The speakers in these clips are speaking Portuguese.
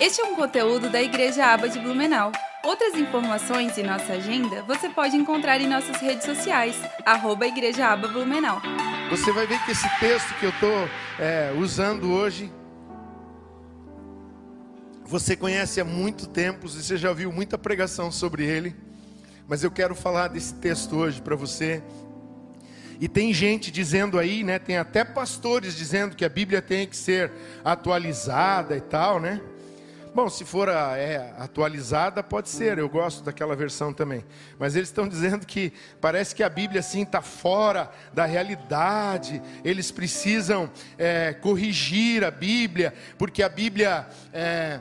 Este é um conteúdo da Igreja Aba de Blumenau. Outras informações e nossa agenda você pode encontrar em nossas redes sociais, arroba Igreja Aba Blumenau. Você vai ver que esse texto que eu estou é, usando hoje, você conhece há muito tempo, você já ouviu muita pregação sobre ele, mas eu quero falar desse texto hoje para você. E tem gente dizendo aí, né? Tem até pastores dizendo que a Bíblia tem que ser atualizada e tal, né? Bom, se for a, é, atualizada, pode ser, eu gosto daquela versão também. Mas eles estão dizendo que parece que a Bíblia assim está fora da realidade, eles precisam é, corrigir a Bíblia, porque a Bíblia é,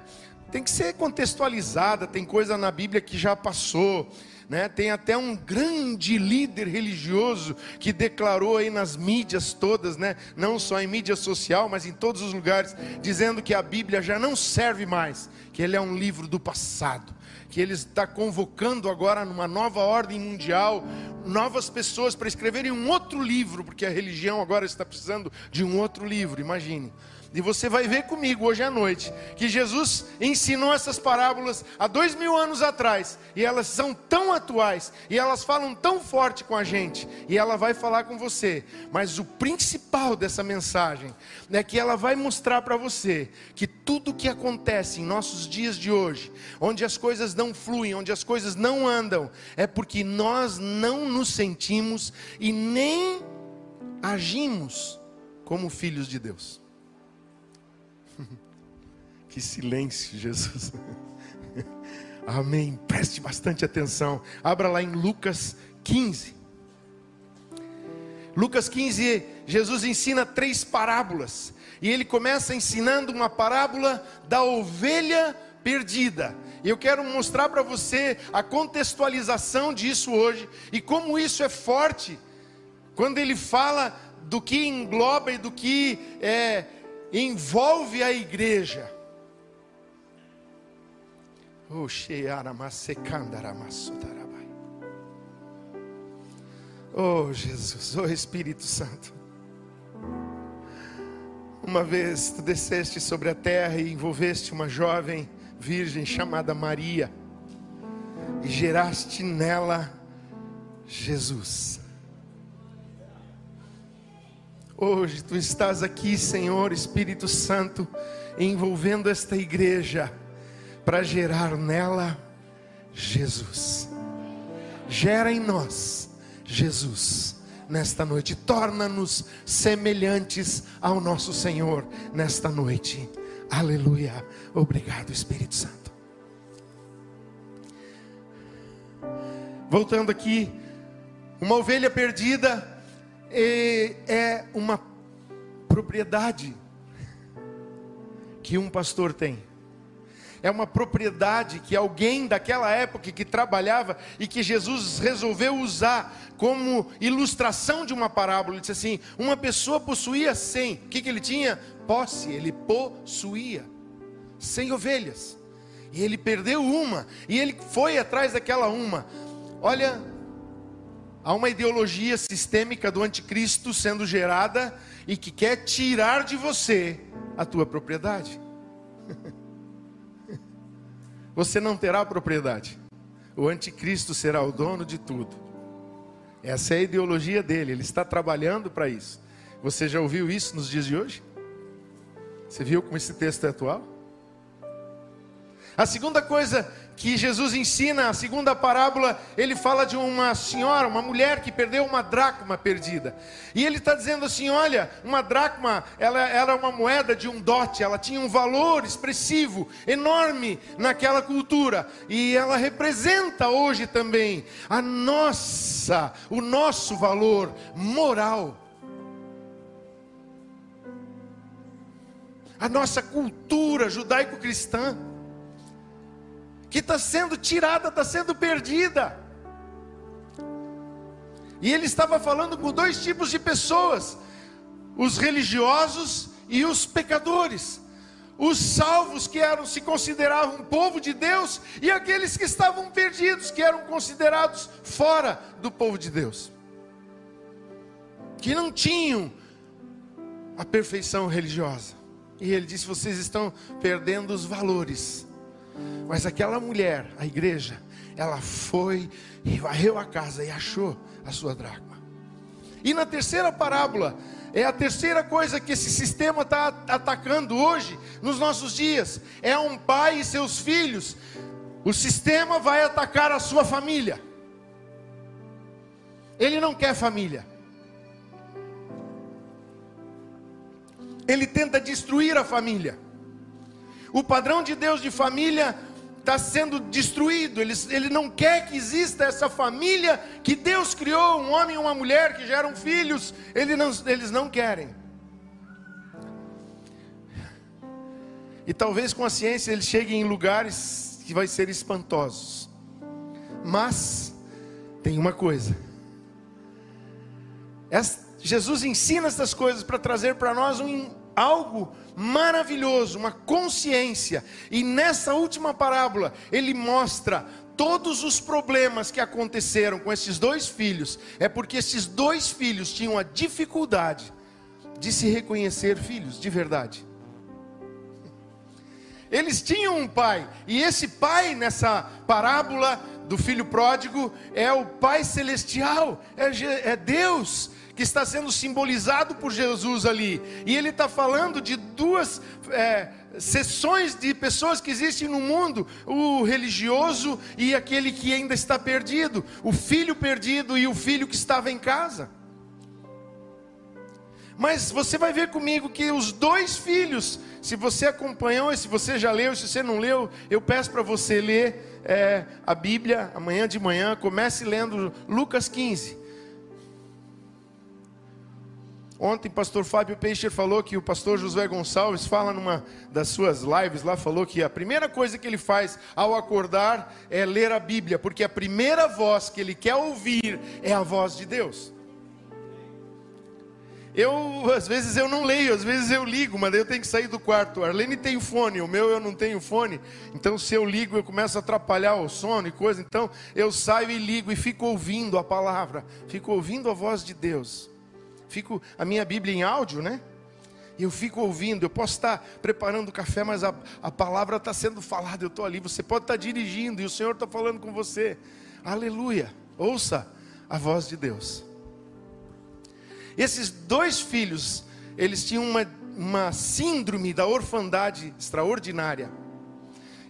tem que ser contextualizada, tem coisa na Bíblia que já passou. Né? Tem até um grande líder religioso que declarou aí nas mídias todas, né? não só em mídia social, mas em todos os lugares, dizendo que a Bíblia já não serve mais, que ele é um livro do passado, que ele está convocando agora numa nova ordem mundial novas pessoas para escreverem um outro livro, porque a religião agora está precisando de um outro livro, imagine. E você vai ver comigo hoje à noite que Jesus ensinou essas parábolas há dois mil anos atrás e elas são tão atuais e elas falam tão forte com a gente e ela vai falar com você. Mas o principal dessa mensagem é que ela vai mostrar para você que tudo que acontece em nossos dias de hoje, onde as coisas não fluem, onde as coisas não andam, é porque nós não nos sentimos e nem agimos como filhos de Deus. Que silêncio, Jesus. Amém. Preste bastante atenção. Abra lá em Lucas 15. Lucas 15, Jesus ensina três parábolas. E ele começa ensinando uma parábola da ovelha perdida. E eu quero mostrar para você a contextualização disso hoje e como isso é forte quando ele fala do que engloba e do que é, envolve a igreja. Oh, Jesus, oh Espírito Santo. Uma vez tu desceste sobre a terra e envolveste uma jovem virgem chamada Maria e geraste nela Jesus. Hoje tu estás aqui, Senhor Espírito Santo, envolvendo esta igreja para gerar nela Jesus. Gera em nós Jesus nesta noite, torna-nos semelhantes ao nosso Senhor nesta noite. Aleluia. Obrigado, Espírito Santo. Voltando aqui, uma ovelha perdida é uma propriedade que um pastor tem é uma propriedade que alguém daquela época que trabalhava e que Jesus resolveu usar como ilustração de uma parábola. Ele disse assim: uma pessoa possuía cem, o que, que ele tinha? Posse, ele possuía cem ovelhas, e ele perdeu uma, e ele foi atrás daquela uma. Olha, há uma ideologia sistêmica do anticristo sendo gerada e que quer tirar de você a tua propriedade. você não terá propriedade. O anticristo será o dono de tudo. Essa é a ideologia dele, ele está trabalhando para isso. Você já ouviu isso nos dias de hoje? Você viu como esse texto é atual? A segunda coisa que Jesus ensina, a segunda parábola, ele fala de uma senhora, uma mulher que perdeu uma dracma perdida. E ele está dizendo assim: olha, uma dracma, ela era uma moeda de um dote, ela tinha um valor expressivo, enorme naquela cultura. E ela representa hoje também a nossa, o nosso valor moral. A nossa cultura judaico-cristã que está sendo tirada, está sendo perdida. E ele estava falando com dois tipos de pessoas: os religiosos e os pecadores. Os salvos que eram se consideravam povo de Deus e aqueles que estavam perdidos, que eram considerados fora do povo de Deus. Que não tinham a perfeição religiosa E ele disse: Vocês estão perdendo os valores. Mas aquela mulher, a igreja, ela foi e varreu a casa e achou a sua dracma. E na terceira parábola, é a terceira coisa que esse sistema está atacando hoje, nos nossos dias. É um pai e seus filhos. O sistema vai atacar a sua família. Ele não quer família. Ele tenta destruir a família. O padrão de Deus de família está sendo destruído. Ele, ele não quer que exista essa família que Deus criou, um homem e uma mulher que geram filhos. Ele não, eles não querem. E talvez com a ciência ele chegue em lugares que vai ser espantosos. Mas tem uma coisa. Jesus ensina essas coisas para trazer para nós um, algo maravilhoso, uma consciência. E nessa última parábola, ele mostra todos os problemas que aconteceram com esses dois filhos. É porque esses dois filhos tinham a dificuldade de se reconhecer filhos de verdade. Eles tinham um pai, e esse pai, nessa parábola do filho pródigo, é o Pai Celestial, é, é Deus que está sendo simbolizado por Jesus ali. E ele está falando de duas é, seções de pessoas que existem no mundo: o religioso e aquele que ainda está perdido, o filho perdido e o filho que estava em casa. Mas você vai ver comigo que os dois filhos, se você acompanhou, se você já leu, se você não leu, eu peço para você ler é, a Bíblia amanhã de manhã. Comece lendo Lucas 15. Ontem, pastor Fábio Peixer falou que o pastor Josué Gonçalves fala numa das suas lives lá, falou que a primeira coisa que ele faz ao acordar é ler a Bíblia, porque a primeira voz que ele quer ouvir é a voz de Deus. Eu, às vezes eu não leio, às vezes eu ligo, mas daí eu tenho que sair do quarto. A Arlene tem fone, o meu eu não tenho fone. Então, se eu ligo, eu começo a atrapalhar o sono e coisa. Então, eu saio e ligo e fico ouvindo a palavra, fico ouvindo a voz de Deus fico a minha Bíblia em áudio, né? Eu fico ouvindo, eu posso estar preparando o café, mas a, a palavra está sendo falada, eu estou ali. Você pode estar dirigindo e o Senhor está falando com você. Aleluia. Ouça a voz de Deus. Esses dois filhos, eles tinham uma, uma síndrome da orfandade extraordinária.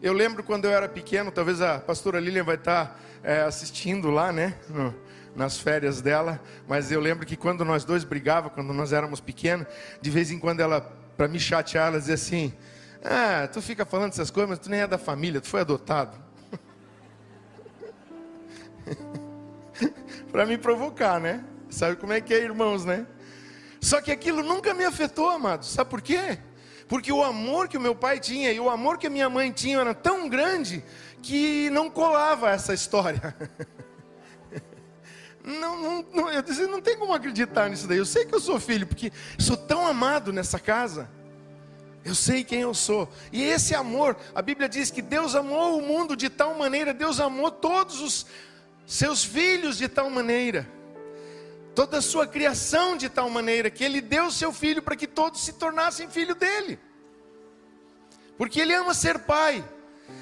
Eu lembro quando eu era pequeno, talvez a pastora Lilian vai estar é, assistindo lá, né? No, nas férias dela, mas eu lembro que quando nós dois brigava, quando nós éramos pequenos, de vez em quando ela, para me chatear, ela dizia assim: Ah, tu fica falando essas coisas, mas tu nem é da família, tu foi adotado. para me provocar, né? Sabe como é que é, irmãos, né? Só que aquilo nunca me afetou, amados. Sabe por quê? Porque o amor que o meu pai tinha e o amor que a minha mãe tinha era tão grande que não colava essa história. Não, não, não, eu disse, não tem como acreditar nisso daí. Eu sei que eu sou filho, porque sou tão amado nessa casa. Eu sei quem eu sou. E esse amor, a Bíblia diz que Deus amou o mundo de tal maneira, Deus amou todos os seus filhos de tal maneira, toda a sua criação de tal maneira, que Ele deu o seu filho para que todos se tornassem filho dele. Porque Ele ama ser pai.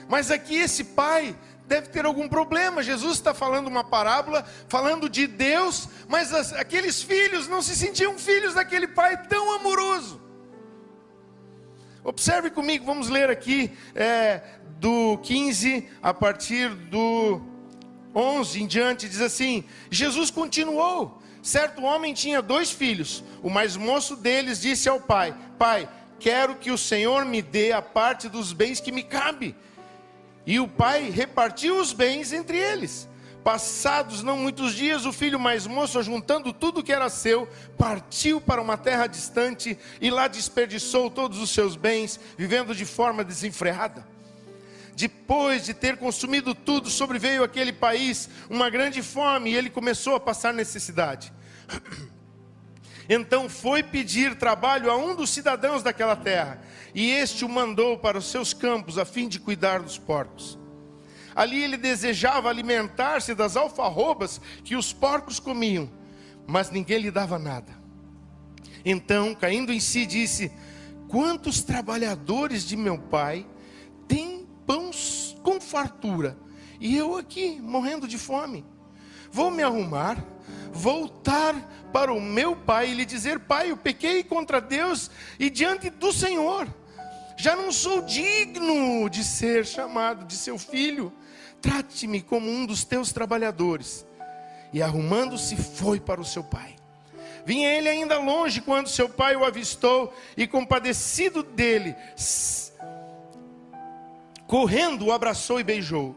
Mas aqui esse pai deve ter algum problema. Jesus está falando uma parábola, falando de Deus, mas as, aqueles filhos não se sentiam filhos daquele pai tão amoroso. Observe comigo, vamos ler aqui é, do 15 a partir do 11 em diante, diz assim: Jesus continuou. Certo homem tinha dois filhos. O mais moço deles disse ao pai: Pai, quero que o Senhor me dê a parte dos bens que me cabe. E o pai repartiu os bens entre eles. Passados não muitos dias, o filho mais moço, juntando tudo que era seu, partiu para uma terra distante e lá desperdiçou todos os seus bens, vivendo de forma desenfreada. Depois de ter consumido tudo, sobreveio aquele país uma grande fome e ele começou a passar necessidade. Então foi pedir trabalho a um dos cidadãos daquela terra e este o mandou para os seus campos a fim de cuidar dos porcos. Ali ele desejava alimentar-se das alfarrobas que os porcos comiam, mas ninguém lhe dava nada. Então, caindo em si, disse: quantos trabalhadores de meu pai pães com fartura, e eu aqui morrendo de fome. Vou me arrumar, voltar para o meu pai e lhe dizer: Pai, eu pequei contra Deus e diante do Senhor. Já não sou digno de ser chamado de seu filho. Trate-me como um dos teus trabalhadores. E arrumando-se, foi para o seu pai. Vinha ele ainda longe quando seu pai o avistou e, compadecido dele, correndo, o abraçou e beijou.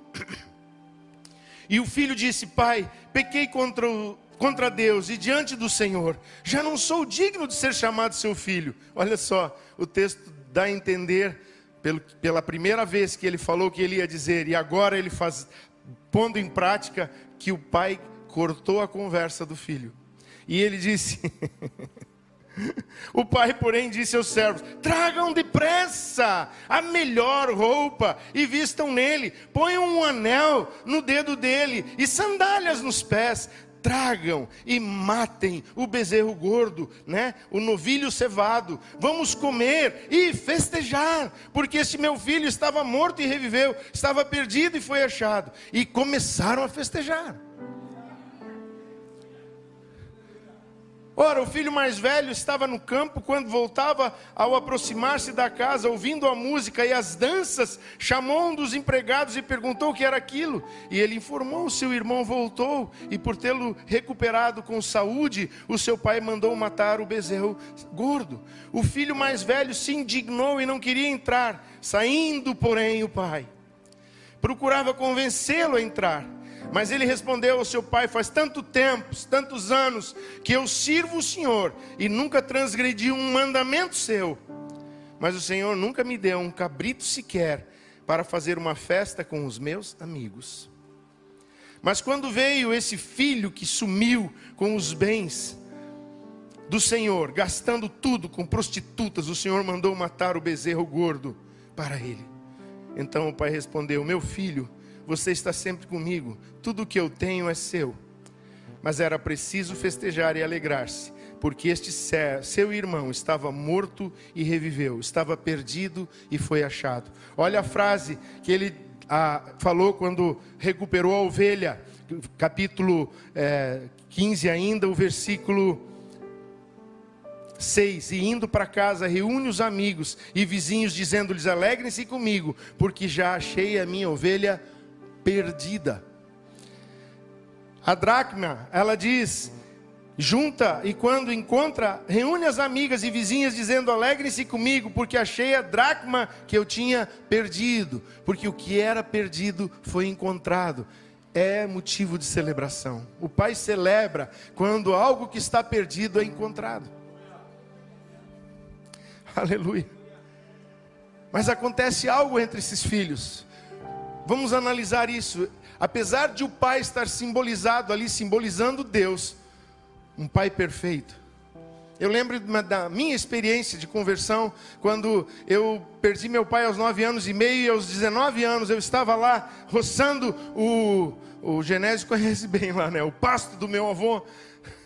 E o filho disse: Pai, pequei contra, o, contra Deus e diante do Senhor, já não sou digno de ser chamado seu filho. Olha só, o texto dá a entender, pelo, pela primeira vez que ele falou que ele ia dizer, e agora ele faz, pondo em prática, que o pai cortou a conversa do filho. E ele disse: O pai, porém, disse aos servos: Tragam depressa a melhor roupa e vistam nele, ponham um anel no dedo dele e sandálias nos pés. Tragam e matem o bezerro gordo, né? O novilho cevado. Vamos comer e festejar, porque este meu filho estava morto e reviveu, estava perdido e foi achado. E começaram a festejar. Ora, o filho mais velho estava no campo quando voltava, ao aproximar-se da casa, ouvindo a música e as danças, chamou um dos empregados e perguntou o que era aquilo. E ele informou: seu irmão voltou, e por tê-lo recuperado com saúde, o seu pai mandou matar o bezerro gordo. O filho mais velho se indignou e não queria entrar, saindo, porém, o pai procurava convencê-lo a entrar. Mas ele respondeu ao seu pai: Faz tanto tempo, tantos anos, que eu sirvo o Senhor e nunca transgredi um mandamento seu. Mas o Senhor nunca me deu um cabrito sequer para fazer uma festa com os meus amigos. Mas quando veio esse filho que sumiu com os bens do Senhor, gastando tudo com prostitutas, o Senhor mandou matar o bezerro gordo para ele. Então o pai respondeu: Meu filho, você está sempre comigo, tudo o que eu tenho é seu. Mas era preciso festejar e alegrar-se, porque este seu irmão estava morto e reviveu, estava perdido e foi achado. Olha a frase que ele ah, falou quando recuperou a ovelha, capítulo é, 15 ainda, o versículo 6: E indo para casa, reúne os amigos e vizinhos, dizendo-lhes: Alegrem-se comigo, porque já achei a minha ovelha perdida. A dracma, ela diz, junta e quando encontra, reúne as amigas e vizinhas dizendo: "Alegrem-se comigo, porque achei a dracma que eu tinha perdido, porque o que era perdido foi encontrado." É motivo de celebração. O pai celebra quando algo que está perdido é encontrado. Aleluia. Mas acontece algo entre esses filhos. Vamos analisar isso. Apesar de o pai estar simbolizado ali, simbolizando Deus, um pai perfeito. Eu lembro da minha experiência de conversão, quando eu perdi meu pai aos nove anos e meio, e aos 19 anos eu estava lá roçando o, o Genésio conhece bem lá, né? O pasto do meu avô.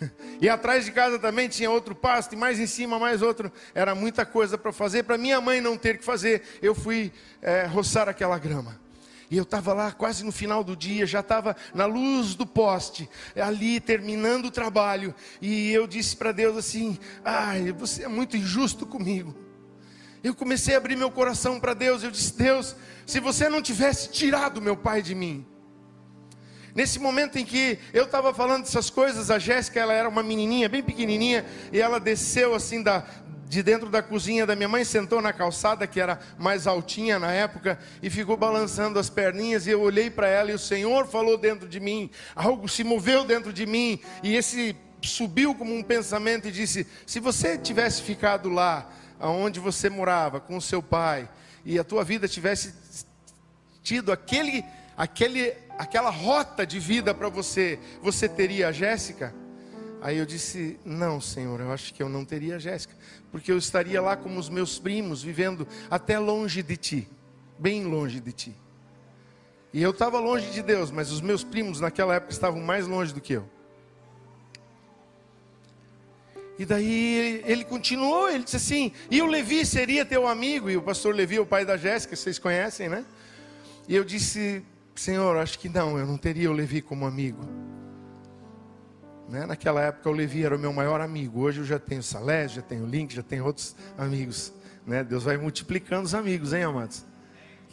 E atrás de casa também tinha outro pasto, e mais em cima mais outro. Era muita coisa para fazer. Para minha mãe não ter que fazer, eu fui é, roçar aquela grama. E eu estava lá quase no final do dia, já estava na luz do poste, ali terminando o trabalho. E eu disse para Deus assim: Ai, você é muito injusto comigo. Eu comecei a abrir meu coração para Deus. Eu disse: Deus, se você não tivesse tirado meu pai de mim. Nesse momento em que eu estava falando dessas coisas, a Jéssica, ela era uma menininha, bem pequenininha, e ela desceu assim da, de dentro da cozinha da minha mãe, sentou na calçada, que era mais altinha na época, e ficou balançando as perninhas. E eu olhei para ela e o Senhor falou dentro de mim, algo se moveu dentro de mim, e esse subiu como um pensamento e disse: Se você tivesse ficado lá, aonde você morava, com o seu pai, e a tua vida tivesse tido aquele, aquele, aquela rota de vida para você, você teria a Jéssica? Aí eu disse: Não, Senhor, eu acho que eu não teria Jéssica, porque eu estaria lá como os meus primos, vivendo até longe de ti, bem longe de ti. E eu estava longe de Deus, mas os meus primos naquela época estavam mais longe do que eu. E daí ele, continuou, ele disse assim: e o Levi seria teu amigo? E o pastor Levi o pai da Jéssica, vocês conhecem, né? E eu disse: Senhor, acho que não, eu não teria o Levi como amigo. Né? Naquela época o Levi era o meu maior amigo. Hoje eu já tenho Salés, já tenho Link, já tenho outros amigos. Né? Deus vai multiplicando os amigos, hein, amados?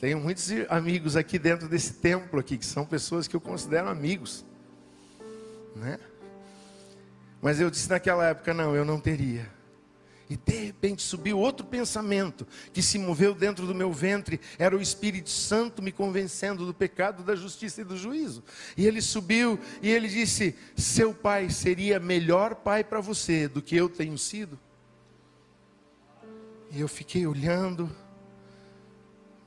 Tenho muitos amigos aqui dentro desse templo aqui, que são pessoas que eu considero amigos. Né? Mas eu disse naquela época, não, eu não teria. E de repente subiu outro pensamento que se moveu dentro do meu ventre, era o Espírito Santo me convencendo do pecado, da justiça e do juízo. E ele subiu e ele disse: Seu pai seria melhor pai para você do que eu tenho sido. E eu fiquei olhando,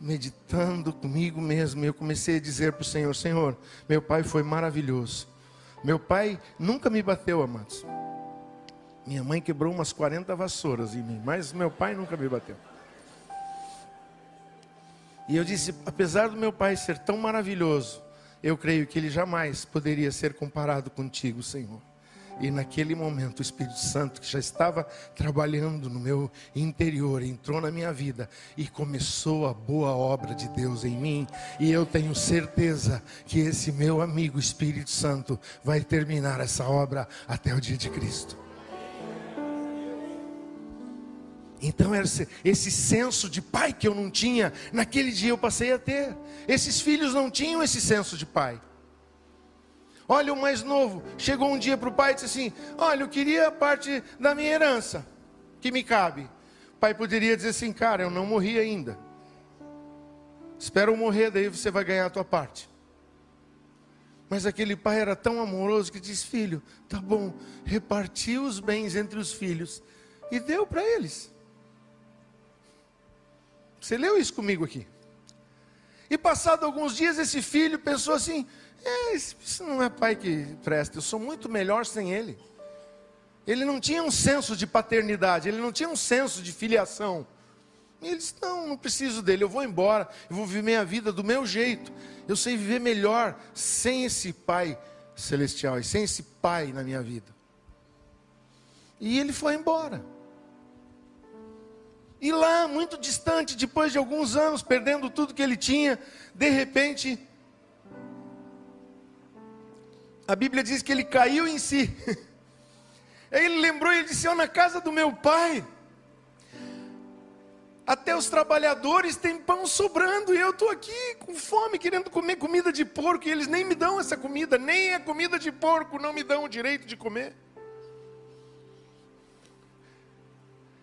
meditando comigo mesmo, e eu comecei a dizer para o Senhor: Senhor, meu pai foi maravilhoso. Meu pai nunca me bateu, amados. Minha mãe quebrou umas 40 vassouras em mim, mas meu pai nunca me bateu. E eu disse: apesar do meu pai ser tão maravilhoso, eu creio que ele jamais poderia ser comparado contigo, Senhor. E naquele momento, o Espírito Santo, que já estava trabalhando no meu interior, entrou na minha vida e começou a boa obra de Deus em mim. E eu tenho certeza que esse meu amigo Espírito Santo vai terminar essa obra até o dia de Cristo. Então, esse, esse senso de pai que eu não tinha, naquele dia eu passei a ter. Esses filhos não tinham esse senso de pai. Olha, o mais novo chegou um dia para o pai e disse assim: Olha, eu queria parte da minha herança que me cabe. O pai poderia dizer assim: Cara, eu não morri ainda. Espera eu morrer, daí você vai ganhar a tua parte. Mas aquele pai era tão amoroso que disse: Filho, tá bom, repartiu os bens entre os filhos e deu para eles. Você leu isso comigo aqui. E passado alguns dias, esse filho pensou assim: é, isso não é pai que presta, eu sou muito melhor sem ele. Ele não tinha um senso de paternidade, ele não tinha um senso de filiação. E ele disse: Não, não preciso dele, eu vou embora, eu vou viver minha vida do meu jeito. Eu sei viver melhor sem esse pai celestial e sem esse pai na minha vida. E ele foi embora. E lá, muito distante, depois de alguns anos, perdendo tudo que ele tinha, de repente, a Bíblia diz que ele caiu em si. Aí ele lembrou e disse: oh, Na casa do meu pai, até os trabalhadores têm pão sobrando e eu estou aqui com fome, querendo comer comida de porco, e eles nem me dão essa comida, nem a comida de porco não me dão o direito de comer.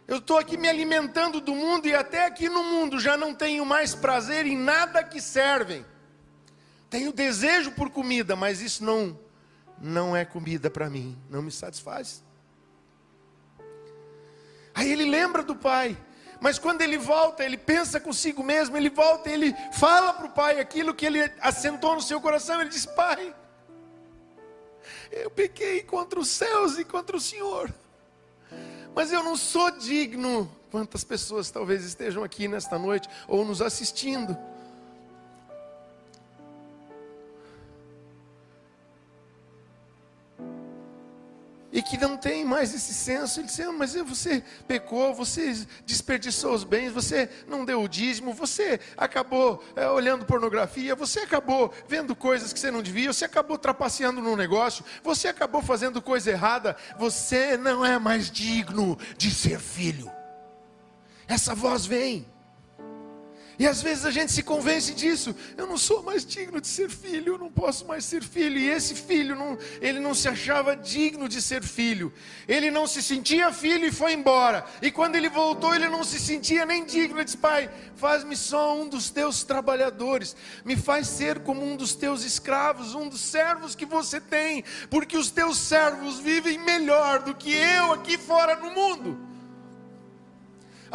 Eu estou aqui me alimentando do mundo e até aqui no mundo já não tenho mais prazer em nada que servem. Tenho desejo por comida, mas isso não não é comida para mim, não me satisfaz. Aí ele lembra do pai, mas quando ele volta, ele pensa consigo mesmo, ele volta e ele fala para o pai aquilo que ele assentou no seu coração. Ele diz: Pai, eu pequei contra os céus e contra o Senhor, mas eu não sou digno. Quantas pessoas talvez estejam aqui nesta noite ou nos assistindo? E que não tem mais esse senso. Ele disse: ah, Mas você pecou, você desperdiçou os bens, você não deu o dízimo, você acabou é, olhando pornografia, você acabou vendo coisas que você não devia, você acabou trapaceando no negócio, você acabou fazendo coisa errada. Você não é mais digno de ser filho. Essa voz vem. E às vezes a gente se convence disso. Eu não sou mais digno de ser filho, eu não posso mais ser filho. E esse filho, não, ele não se achava digno de ser filho. Ele não se sentia filho e foi embora. E quando ele voltou, ele não se sentia nem digno. Ele disse: Pai, faz-me só um dos teus trabalhadores. Me faz ser como um dos teus escravos, um dos servos que você tem. Porque os teus servos vivem melhor do que eu aqui fora no mundo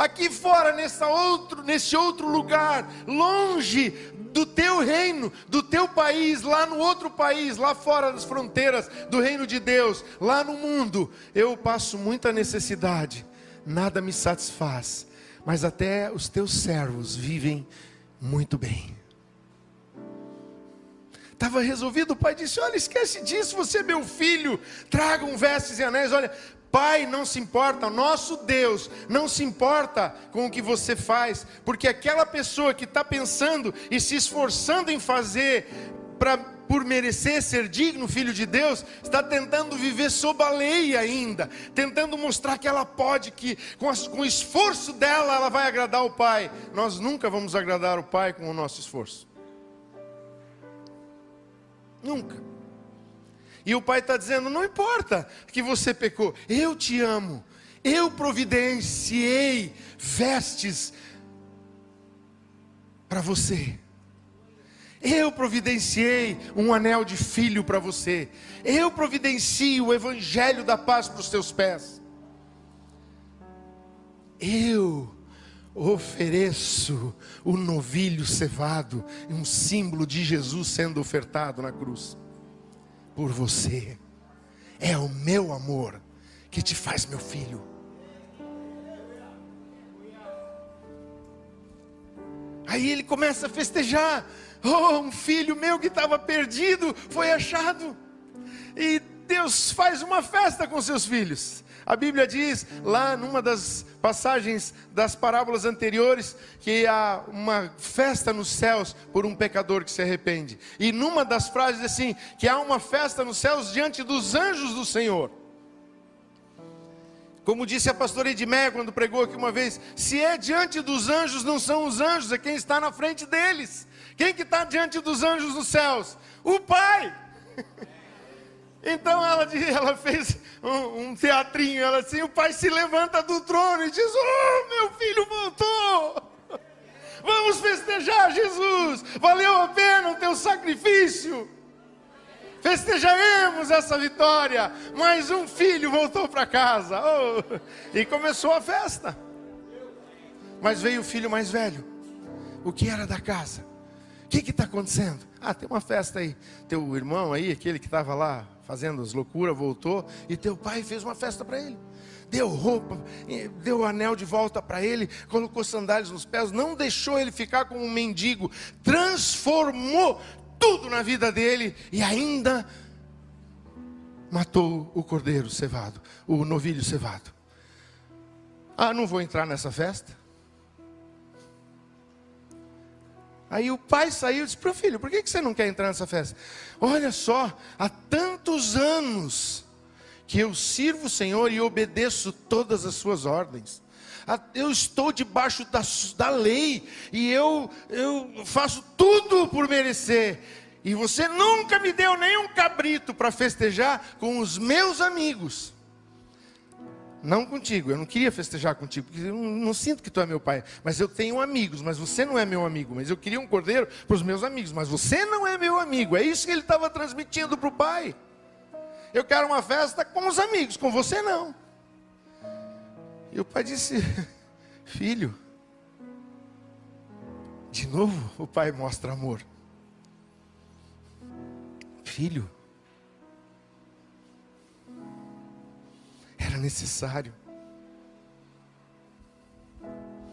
aqui fora, nessa outro, nesse outro lugar, longe do teu reino, do teu país, lá no outro país, lá fora das fronteiras do reino de Deus, lá no mundo, eu passo muita necessidade, nada me satisfaz, mas até os teus servos vivem muito bem. Estava resolvido, o pai disse: Olha, esquece disso, você é meu filho, tragam vestes e anéis. Olha, Pai não se importa, o nosso Deus não se importa com o que você faz, porque aquela pessoa que está pensando e se esforçando em fazer para por merecer ser digno filho de Deus, está tentando viver sob a lei ainda, tentando mostrar que ela pode, que com, as, com o esforço dela ela vai agradar o Pai. Nós nunca vamos agradar o Pai com o nosso esforço. Nunca. E o pai está dizendo: não importa que você pecou, eu te amo, eu providenciei vestes para você. Eu providenciei um anel de filho para você. Eu providencio o evangelho da paz para os teus pés. Eu ofereço o novilho cevado, um símbolo de Jesus sendo ofertado na cruz por você. É o meu amor que te faz meu filho. Aí ele começa a festejar. Oh, um filho meu que estava perdido foi achado. E Deus faz uma festa com seus filhos. A Bíblia diz, lá numa das passagens das parábolas anteriores, que há uma festa nos céus por um pecador que se arrepende. E numa das frases assim, que há uma festa nos céus diante dos anjos do Senhor. Como disse a pastora Edmeia quando pregou aqui uma vez, se é diante dos anjos, não são os anjos, é quem está na frente deles. Quem que está diante dos anjos dos céus? O Pai. Então ela, ela fez um, um, teatrinho, ela assim, o pai se levanta do trono e diz: Oh, meu filho voltou! Vamos festejar, Jesus! Valeu a pena o teu sacrifício! Festejaremos essa vitória! Mais um filho voltou para casa! Oh, e começou a festa. Mas veio o filho mais velho, o que era da casa. O que está acontecendo? Ah, tem uma festa aí. Teu irmão aí, aquele que estava lá fazendo as loucuras, voltou e teu pai fez uma festa para ele. Deu roupa, deu anel de volta para ele, colocou sandálias nos pés, não deixou ele ficar como um mendigo, transformou tudo na vida dele e ainda matou o cordeiro cevado, o novilho cevado. Ah, não vou entrar nessa festa. Aí o pai saiu e disse para o filho: Por que você não quer entrar nessa festa? Olha só, há tantos anos que eu sirvo o Senhor e obedeço todas as suas ordens. Eu estou debaixo da, da lei e eu, eu faço tudo por merecer. E você nunca me deu nenhum cabrito para festejar com os meus amigos. Não contigo, eu não queria festejar contigo, porque eu não, não, sinto que tu é meu pai. Mas eu tenho amigos, mas você não é meu amigo. Mas eu queria um cordeiro para os meus amigos, mas você não é meu amigo. É isso que ele estava transmitindo para o pai. Eu quero uma festa com os amigos, com você não. E o pai disse: Filho, de novo o pai mostra amor. Filho, Era necessário.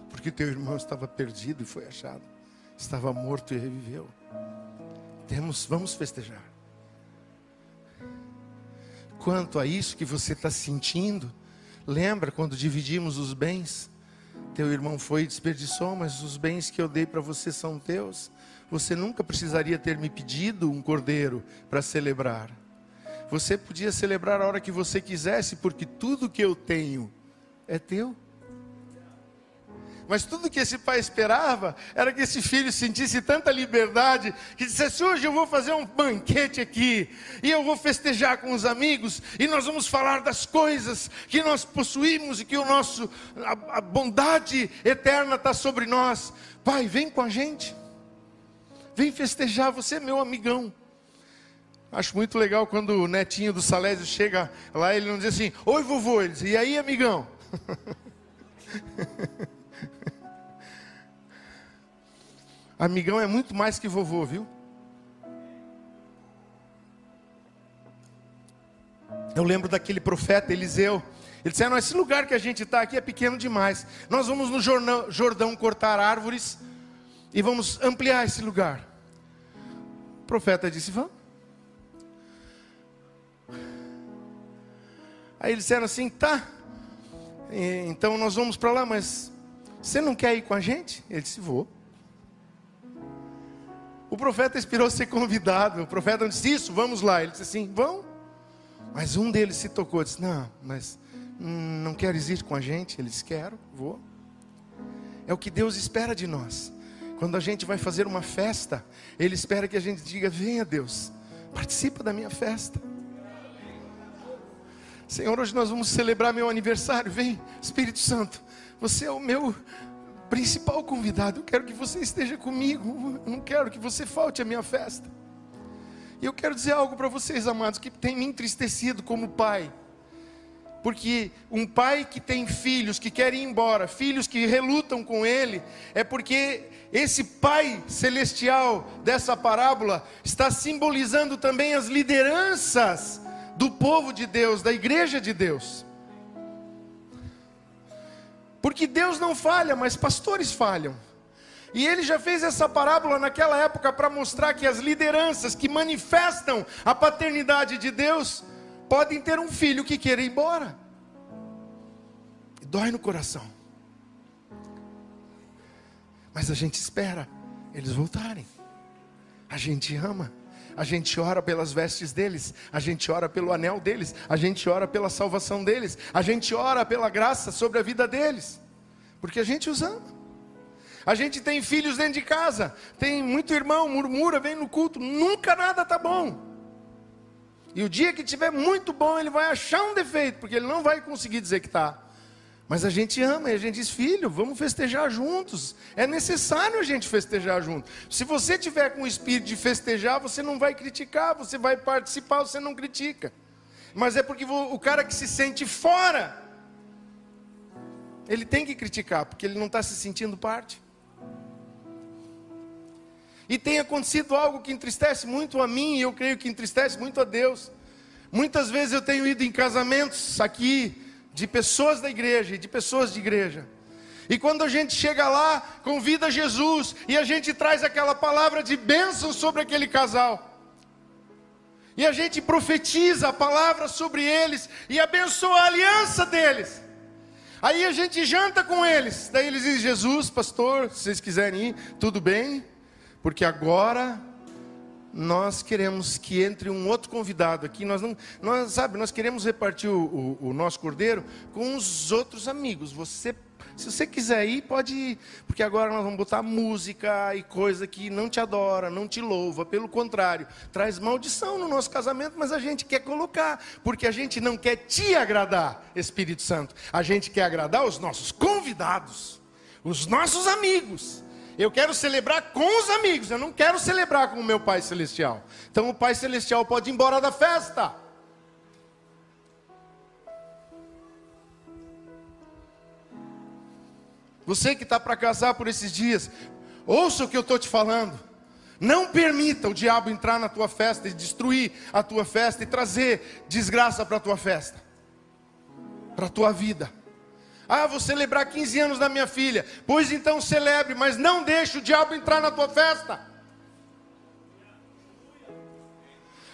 Porque teu irmão estava perdido e foi achado. Estava morto e reviveu. Temos, vamos festejar. Quanto a isso que você está sentindo, lembra quando dividimos os bens? Teu irmão foi e desperdiçou, mas os bens que eu dei para você são teus. Você nunca precisaria ter me pedido um cordeiro para celebrar. Você podia celebrar a hora que você quisesse, porque tudo que eu tenho é teu. Mas tudo que esse pai esperava era que esse filho sentisse tanta liberdade que dissesse: Hoje eu vou fazer um banquete aqui, e eu vou festejar com os amigos, e nós vamos falar das coisas que nós possuímos e que o nosso, a, a bondade eterna está sobre nós. Pai, vem com a gente, vem festejar, você é meu amigão. Acho muito legal quando o netinho do Salésio chega lá, ele não diz assim, oi vovô, ele diz, e aí amigão? amigão é muito mais que vovô, viu? Eu lembro daquele profeta Eliseu. Ele disse: ah, esse lugar que a gente está aqui é pequeno demais. Nós vamos no Jordão cortar árvores e vamos ampliar esse lugar. O profeta disse: Vamos. Aí eles disseram assim: tá, então nós vamos para lá, mas você não quer ir com a gente? Ele disse: vou. O profeta esperou ser convidado. O profeta disse: Isso, vamos lá. Ele disse assim: Vão. Mas um deles se tocou, disse: Não, mas não queres ir com a gente? Ele disse: Quero, vou. É o que Deus espera de nós. Quando a gente vai fazer uma festa, Ele espera que a gente diga: Venha, Deus, participa da minha festa. Senhor, hoje nós vamos celebrar meu aniversário. Vem, Espírito Santo, você é o meu principal convidado. Eu quero que você esteja comigo. Eu não quero que você falte à minha festa. E eu quero dizer algo para vocês, amados, que tem me entristecido como pai. Porque um pai que tem filhos que querem ir embora, filhos que relutam com ele, é porque esse pai celestial dessa parábola está simbolizando também as lideranças do povo de Deus, da igreja de Deus. Porque Deus não falha, mas pastores falham. E ele já fez essa parábola naquela época para mostrar que as lideranças que manifestam a paternidade de Deus podem ter um filho que queira ir embora. E dói no coração. Mas a gente espera eles voltarem. A gente ama. A gente ora pelas vestes deles, a gente ora pelo anel deles, a gente ora pela salvação deles, a gente ora pela graça sobre a vida deles, porque a gente os ama. A gente tem filhos dentro de casa, tem muito irmão, murmura, vem no culto, nunca nada está bom. E o dia que tiver muito bom, ele vai achar um defeito, porque ele não vai conseguir dizer que está. Mas a gente ama e a gente diz, filho, vamos festejar juntos. É necessário a gente festejar junto. Se você tiver com o espírito de festejar, você não vai criticar, você vai participar, você não critica. Mas é porque o cara que se sente fora, ele tem que criticar, porque ele não está se sentindo parte. E tem acontecido algo que entristece muito a mim, e eu creio que entristece muito a Deus. Muitas vezes eu tenho ido em casamentos aqui, de pessoas da igreja e de pessoas de igreja. E quando a gente chega lá, convida Jesus e a gente traz aquela palavra de bênção sobre aquele casal. E a gente profetiza a palavra sobre eles e abençoa a aliança deles. Aí a gente janta com eles. Daí eles dizem: Jesus, pastor, se vocês quiserem ir, tudo bem, porque agora nós queremos que entre um outro convidado aqui. Nós não, nós sabe, nós queremos repartir o, o, o nosso cordeiro com os outros amigos. Você, se você quiser ir, pode ir, porque agora nós vamos botar música e coisa que não te adora, não te louva. Pelo contrário, traz maldição no nosso casamento, mas a gente quer colocar, porque a gente não quer te agradar, Espírito Santo. A gente quer agradar os nossos convidados, os nossos amigos. Eu quero celebrar com os amigos, eu não quero celebrar com o meu Pai Celestial. Então o Pai Celestial pode ir embora da festa. Você que está para casar por esses dias, ouça o que eu estou te falando. Não permita o diabo entrar na tua festa e destruir a tua festa e trazer desgraça para a tua festa, para a tua vida. Ah, vou celebrar 15 anos da minha filha. Pois então celebre, mas não deixe o diabo entrar na tua festa.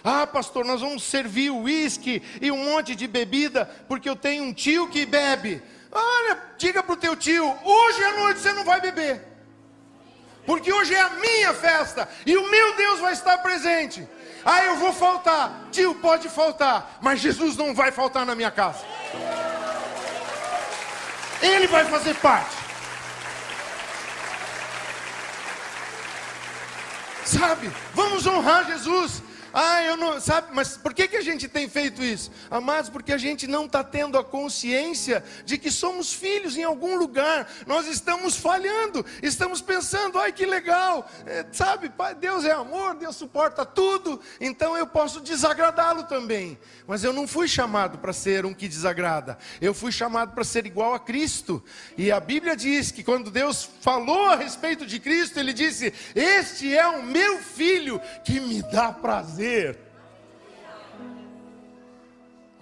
Ah, pastor, nós vamos servir uísque e um monte de bebida, porque eu tenho um tio que bebe. Olha, diga para o teu tio: hoje à noite você não vai beber, porque hoje é a minha festa e o meu Deus vai estar presente. Ah, eu vou faltar, tio, pode faltar, mas Jesus não vai faltar na minha casa. Ele vai fazer parte. Sabe? Vamos honrar Jesus. Ah, eu não. Sabe, mas por que, que a gente tem feito isso? Amados, porque a gente não está tendo a consciência de que somos filhos em algum lugar. Nós estamos falhando, estamos pensando, ai que legal. É, sabe, Pai, Deus é amor, Deus suporta tudo, então eu posso desagradá-lo também. Mas eu não fui chamado para ser um que desagrada, eu fui chamado para ser igual a Cristo. E a Bíblia diz que quando Deus falou a respeito de Cristo, Ele disse: Este é o meu filho que me dá prazer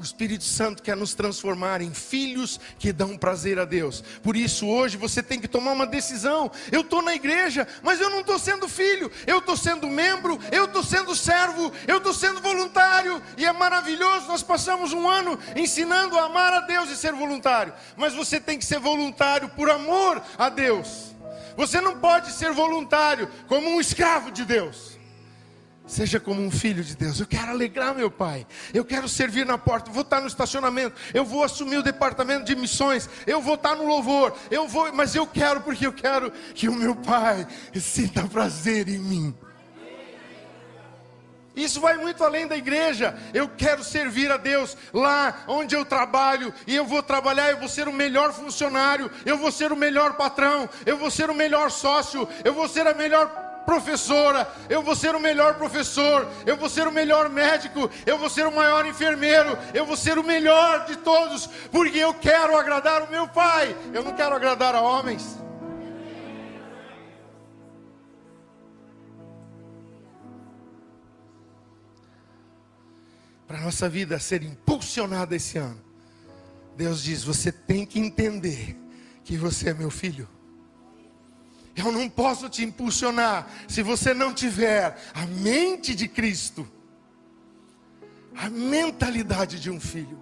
O Espírito Santo quer nos transformar em filhos que dão prazer a Deus. Por isso, hoje você tem que tomar uma decisão. Eu estou na igreja, mas eu não estou sendo filho, eu estou sendo membro, eu estou sendo servo, eu estou sendo voluntário. E é maravilhoso. Nós passamos um ano ensinando a amar a Deus e ser voluntário. Mas você tem que ser voluntário por amor a Deus. Você não pode ser voluntário como um escravo de Deus. Seja como um filho de Deus. Eu quero alegrar meu pai. Eu quero servir na porta. Vou estar no estacionamento. Eu vou assumir o departamento de missões. Eu vou estar no louvor. Eu vou, mas eu quero porque eu quero que o meu pai sinta prazer em mim. Isso vai muito além da igreja. Eu quero servir a Deus lá onde eu trabalho. E eu vou trabalhar, eu vou ser o melhor funcionário. Eu vou ser o melhor patrão. Eu vou ser o melhor sócio. Eu vou ser a melhor professora, eu vou ser o melhor professor, eu vou ser o melhor médico, eu vou ser o maior enfermeiro, eu vou ser o melhor de todos, porque eu quero agradar o meu pai, eu não quero agradar a homens. Para a nossa vida ser impulsionada esse ano, Deus diz: você tem que entender que você é meu filho. Eu não posso te impulsionar se você não tiver a mente de Cristo, a mentalidade de um filho.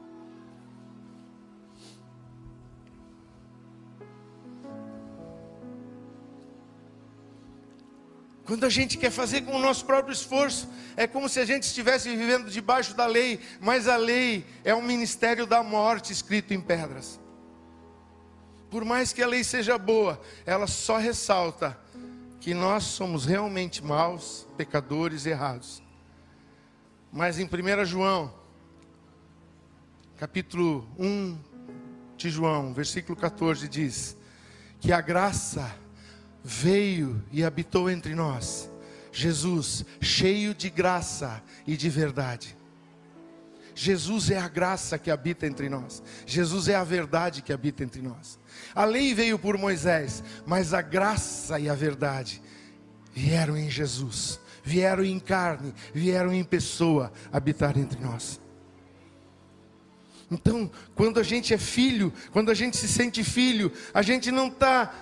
Quando a gente quer fazer com o nosso próprio esforço, é como se a gente estivesse vivendo debaixo da lei, mas a lei é um ministério da morte escrito em pedras por mais que a lei seja boa, ela só ressalta que nós somos realmente maus, pecadores, errados. Mas em 1 João, capítulo 1 de João, versículo 14, diz: Que a graça veio e habitou entre nós, Jesus, cheio de graça e de verdade. Jesus é a graça que habita entre nós, Jesus é a verdade que habita entre nós. A lei veio por Moisés, mas a graça e a verdade vieram em Jesus, vieram em carne, vieram em pessoa habitar entre nós. Então, quando a gente é filho, quando a gente se sente filho, a gente não está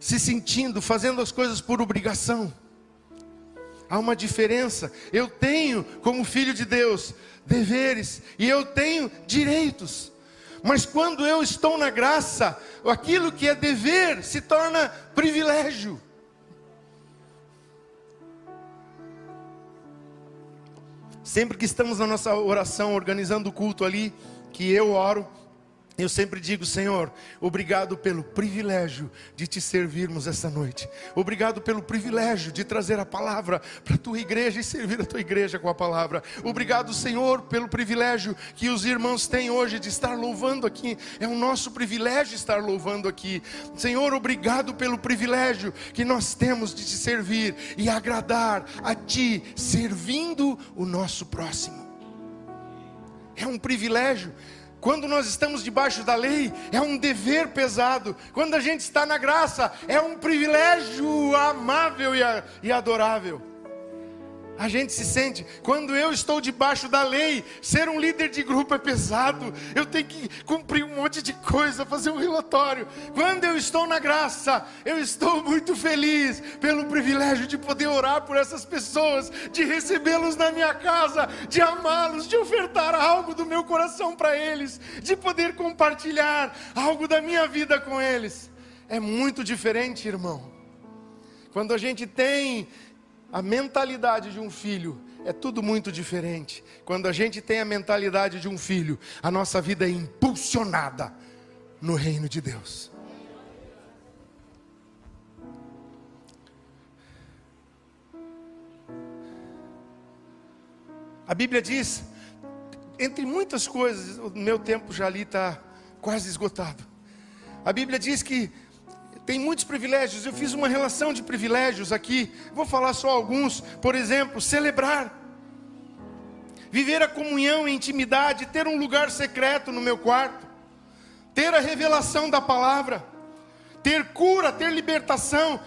se sentindo, fazendo as coisas por obrigação. Há uma diferença. Eu tenho, como filho de Deus, deveres e eu tenho direitos. Mas quando eu estou na graça, aquilo que é dever se torna privilégio. Sempre que estamos na nossa oração, organizando o culto ali, que eu oro, eu sempre digo, Senhor, obrigado pelo privilégio de te servirmos essa noite. Obrigado pelo privilégio de trazer a palavra para a tua igreja e servir a tua igreja com a palavra. Obrigado, Senhor, pelo privilégio que os irmãos têm hoje de estar louvando aqui. É o nosso privilégio estar louvando aqui. Senhor, obrigado pelo privilégio que nós temos de te servir e agradar a ti, servindo o nosso próximo. É um privilégio quando nós estamos debaixo da lei, é um dever pesado. Quando a gente está na graça, é um privilégio amável e adorável a gente se sente, quando eu estou debaixo da lei, ser um líder de grupo é pesado, eu tenho que cumprir um monte de coisa, fazer um relatório. Quando eu estou na graça, eu estou muito feliz pelo privilégio de poder orar por essas pessoas, de recebê-los na minha casa, de amá-los, de ofertar algo do meu coração para eles, de poder compartilhar algo da minha vida com eles. É muito diferente, irmão. Quando a gente tem a mentalidade de um filho é tudo muito diferente. Quando a gente tem a mentalidade de um filho, a nossa vida é impulsionada no reino de Deus. A Bíblia diz, entre muitas coisas, o meu tempo já ali está quase esgotado. A Bíblia diz que tem muitos privilégios. Eu fiz uma relação de privilégios aqui. Vou falar só alguns. Por exemplo, celebrar. Viver a comunhão e intimidade, ter um lugar secreto no meu quarto, ter a revelação da palavra, ter cura, ter libertação,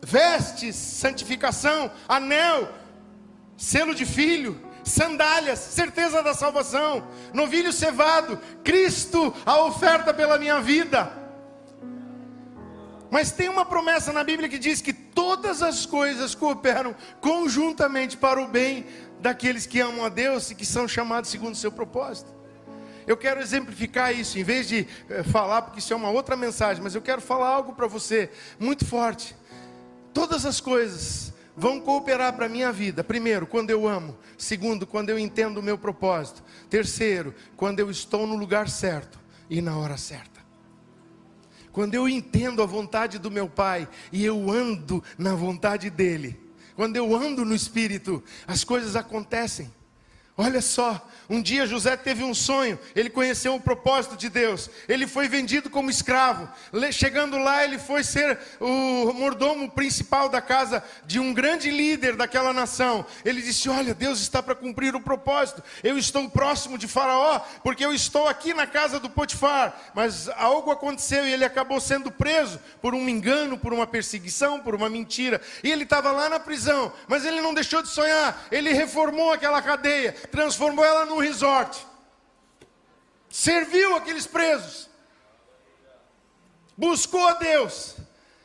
vestes, santificação, anel, selo de filho, sandálias, certeza da salvação, novilho cevado, Cristo, a oferta pela minha vida. Mas tem uma promessa na Bíblia que diz que todas as coisas cooperam conjuntamente para o bem daqueles que amam a Deus e que são chamados segundo o seu propósito. Eu quero exemplificar isso, em vez de eh, falar, porque isso é uma outra mensagem, mas eu quero falar algo para você muito forte. Todas as coisas vão cooperar para a minha vida. Primeiro, quando eu amo. Segundo, quando eu entendo o meu propósito. Terceiro, quando eu estou no lugar certo e na hora certa. Quando eu entendo a vontade do meu Pai e eu ando na vontade dEle. Quando eu ando no Espírito, as coisas acontecem. Olha só, um dia José teve um sonho, ele conheceu o propósito de Deus, ele foi vendido como escravo. Chegando lá, ele foi ser o mordomo principal da casa de um grande líder daquela nação. Ele disse: Olha, Deus está para cumprir o propósito. Eu estou próximo de Faraó, porque eu estou aqui na casa do Potifar. Mas algo aconteceu e ele acabou sendo preso por um engano, por uma perseguição, por uma mentira. E ele estava lá na prisão, mas ele não deixou de sonhar, ele reformou aquela cadeia, transformou ela num resort, serviu aqueles presos, buscou a Deus,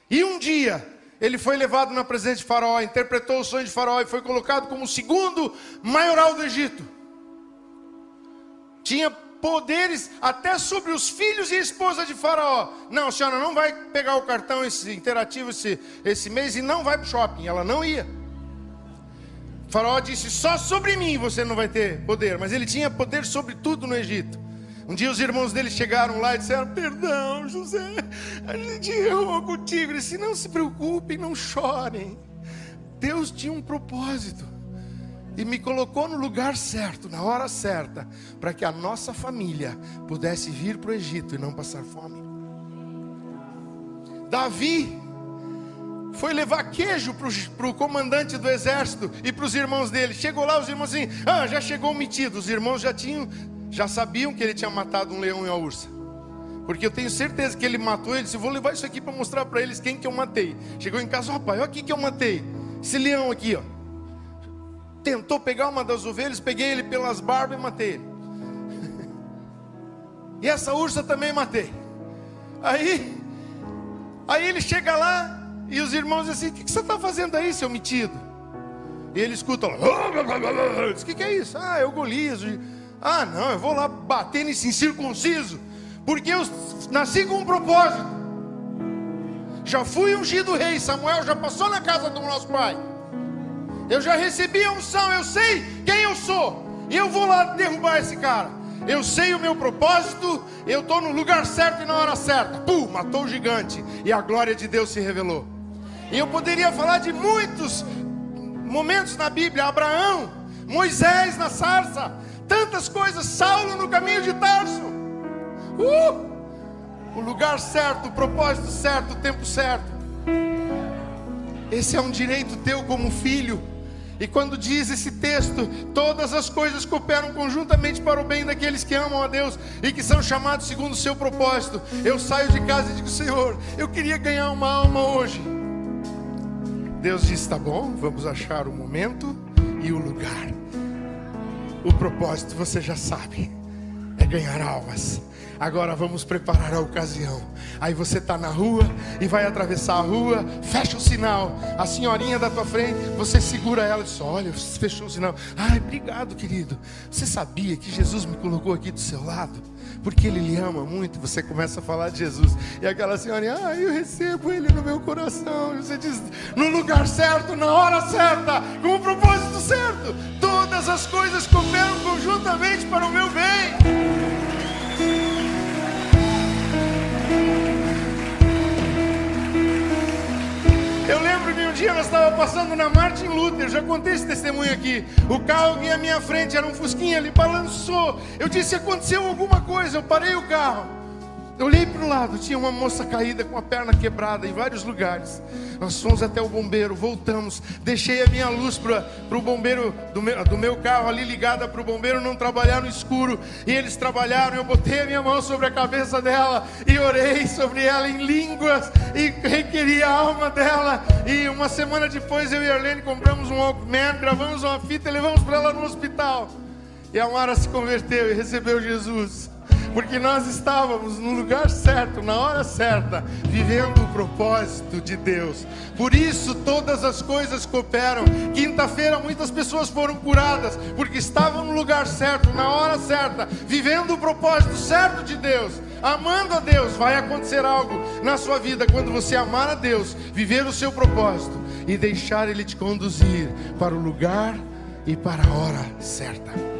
e um dia ele foi levado na presença de Faraó, interpretou o sonho de Faraó e foi colocado como o segundo maioral do Egito. Tinha poderes até sobre os filhos e esposa de Faraó. Não, a senhora não vai pegar o cartão esse interativo esse, esse mês e não vai para o shopping. Ela não ia. Faraó disse: Só sobre mim você não vai ter poder. Mas ele tinha poder sobre tudo no Egito. Um dia os irmãos dele chegaram lá e disseram: Perdão, José, a gente errou contigo. Ele disse: Não se preocupem, não chorem. Deus tinha um propósito e me colocou no lugar certo, na hora certa, para que a nossa família pudesse vir para o Egito e não passar fome. Davi foi levar queijo para o comandante do exército e para os irmãos dele. Chegou lá, os irmãos assim, ah, já chegou o metido. Os irmãos já tinham, já sabiam que ele tinha matado um leão e uma ursa. Porque eu tenho certeza que ele matou ele. Disse, vou levar isso aqui para mostrar para eles quem que eu matei. Chegou em casa, rapaz, olha aqui que eu matei. Esse leão aqui, ó. Tentou pegar uma das ovelhas, peguei ele pelas barbas e matei ele. e essa ursa também matei. Aí, aí ele chega lá, e os irmãos dizem assim: O que você está fazendo aí, seu metido? E ele escuta O que, que é isso? Ah, é o Golias. Ah, não, eu vou lá bater nesse incircunciso, porque eu nasci com um propósito. Já fui ungido rei, Samuel já passou na casa do nosso pai. Eu já recebi a unção, eu sei quem eu sou. E eu vou lá derrubar esse cara eu sei o meu propósito, eu estou no lugar certo e na hora certa. Pum, matou o gigante e a glória de Deus se revelou. E eu poderia falar de muitos momentos na Bíblia: Abraão, Moisés na sarça, tantas coisas, Saulo no caminho de Tarso. Uh! O lugar certo, o propósito certo, o tempo certo. Esse é um direito teu como filho. E quando diz esse texto, todas as coisas cooperam conjuntamente para o bem daqueles que amam a Deus e que são chamados segundo o seu propósito. Eu saio de casa e digo: Senhor, eu queria ganhar uma alma hoje. Deus diz: Tá bom, vamos achar o momento e o lugar. O propósito você já sabe: é ganhar almas. Agora vamos preparar a ocasião. Aí você está na rua e vai atravessar a rua, fecha o sinal. A senhorinha da tua frente, você segura ela e diz: Olha, fechou o sinal. Ai, obrigado, querido. Você sabia que Jesus me colocou aqui do seu lado? Porque Ele lhe ama muito. Você começa a falar de Jesus. E aquela senhorinha, ah, eu recebo Ele no meu coração. E você diz: No lugar certo, na hora certa, com o propósito certo. Todas as coisas cooperam conjuntamente para o meu bem. Eu lembro de um dia nós estávamos passando na Martin Luther, já contei esse testemunho aqui. O carro vinha à minha frente, era um fusquinha, ele balançou. Eu disse: aconteceu alguma coisa, eu parei o carro. Eu olhei para o lado, tinha uma moça caída com a perna quebrada em vários lugares. Nós fomos até o bombeiro, voltamos, deixei a minha luz para o bombeiro do meu, do meu carro ali ligada para o bombeiro não trabalhar no escuro. E eles trabalharam, eu botei a minha mão sobre a cabeça dela e orei sobre ela em línguas e requeri a alma dela. E uma semana depois eu e a Arlene compramos um Walkman, gravamos uma fita e levamos para ela no hospital. E a Mara se converteu e recebeu Jesus porque nós estávamos no lugar certo, na hora certa, vivendo o propósito de Deus. Por isso todas as coisas cooperam. Quinta-feira muitas pessoas foram curadas, porque estavam no lugar certo, na hora certa, vivendo o propósito certo de Deus. Amando a Deus, vai acontecer algo na sua vida quando você amar a Deus, viver o seu propósito e deixar Ele te conduzir para o lugar e para a hora certa.